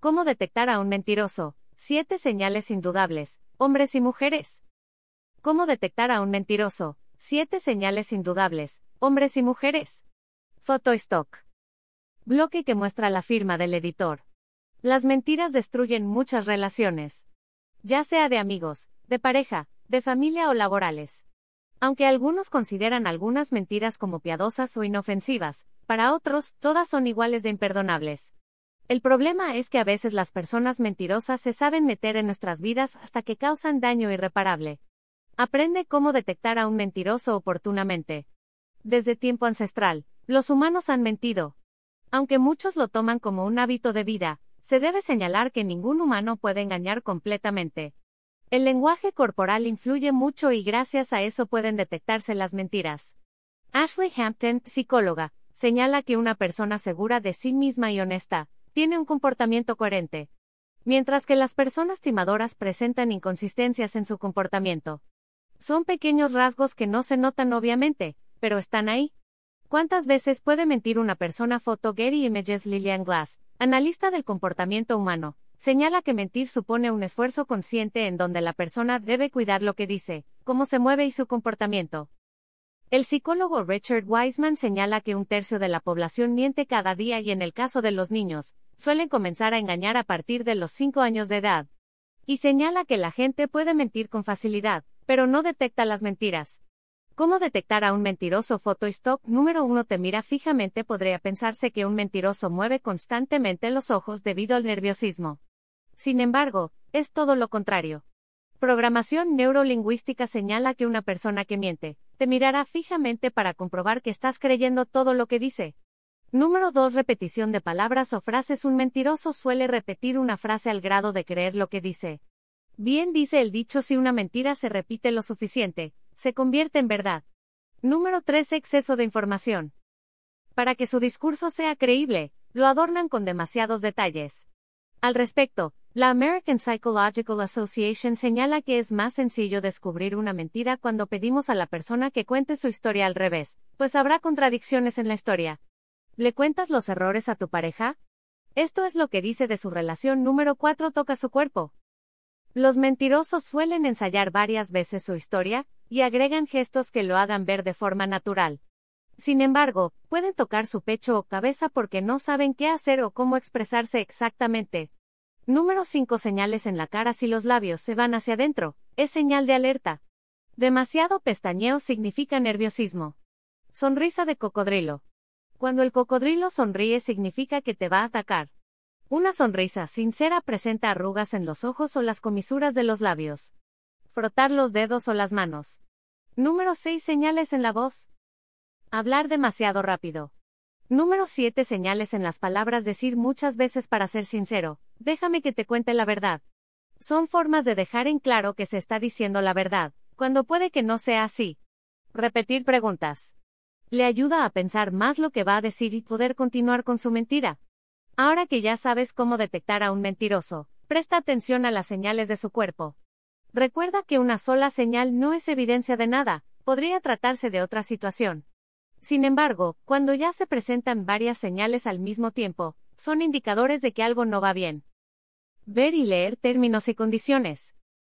¿Cómo detectar a un mentiroso? Siete señales indudables, hombres y mujeres. ¿Cómo detectar a un mentiroso? Siete señales indudables, hombres y mujeres. Stock. Bloque que muestra la firma del editor. Las mentiras destruyen muchas relaciones. Ya sea de amigos, de pareja, de familia o laborales. Aunque algunos consideran algunas mentiras como piadosas o inofensivas, para otros, todas son iguales de imperdonables. El problema es que a veces las personas mentirosas se saben meter en nuestras vidas hasta que causan daño irreparable. Aprende cómo detectar a un mentiroso oportunamente. Desde tiempo ancestral, los humanos han mentido. Aunque muchos lo toman como un hábito de vida, se debe señalar que ningún humano puede engañar completamente. El lenguaje corporal influye mucho y gracias a eso pueden detectarse las mentiras. Ashley Hampton, psicóloga, señala que una persona segura de sí misma y honesta, tiene un comportamiento coherente. Mientras que las personas timadoras presentan inconsistencias en su comportamiento. Son pequeños rasgos que no se notan obviamente, pero están ahí. ¿Cuántas veces puede mentir una persona? Foto Getty Images Lillian Glass, analista del comportamiento humano, Señala que mentir supone un esfuerzo consciente en donde la persona debe cuidar lo que dice, cómo se mueve y su comportamiento. El psicólogo Richard Wiseman señala que un tercio de la población miente cada día y en el caso de los niños, suelen comenzar a engañar a partir de los 5 años de edad. Y señala que la gente puede mentir con facilidad, pero no detecta las mentiras. ¿Cómo detectar a un mentiroso stock número uno te mira fijamente? Podría pensarse que un mentiroso mueve constantemente los ojos debido al nerviosismo. Sin embargo, es todo lo contrario. Programación neurolingüística señala que una persona que miente, te mirará fijamente para comprobar que estás creyendo todo lo que dice. Número 2. Repetición de palabras o frases. Un mentiroso suele repetir una frase al grado de creer lo que dice. Bien dice el dicho si una mentira se repite lo suficiente, se convierte en verdad. Número 3. Exceso de información. Para que su discurso sea creíble, lo adornan con demasiados detalles. Al respecto, la American Psychological Association señala que es más sencillo descubrir una mentira cuando pedimos a la persona que cuente su historia al revés, pues habrá contradicciones en la historia. ¿Le cuentas los errores a tu pareja? Esto es lo que dice de su relación número 4 toca su cuerpo. Los mentirosos suelen ensayar varias veces su historia, y agregan gestos que lo hagan ver de forma natural. Sin embargo, pueden tocar su pecho o cabeza porque no saben qué hacer o cómo expresarse exactamente. Número 5 Señales en la cara si los labios se van hacia adentro, es señal de alerta. Demasiado pestañeo significa nerviosismo. Sonrisa de cocodrilo. Cuando el cocodrilo sonríe significa que te va a atacar. Una sonrisa sincera presenta arrugas en los ojos o las comisuras de los labios. Frotar los dedos o las manos. Número 6 Señales en la voz. Hablar demasiado rápido. Número 7. Señales en las palabras. Decir muchas veces para ser sincero. Déjame que te cuente la verdad. Son formas de dejar en claro que se está diciendo la verdad, cuando puede que no sea así. Repetir preguntas. Le ayuda a pensar más lo que va a decir y poder continuar con su mentira. Ahora que ya sabes cómo detectar a un mentiroso, presta atención a las señales de su cuerpo. Recuerda que una sola señal no es evidencia de nada, podría tratarse de otra situación. Sin embargo, cuando ya se presentan varias señales al mismo tiempo, son indicadores de que algo no va bien. Ver y leer términos y condiciones.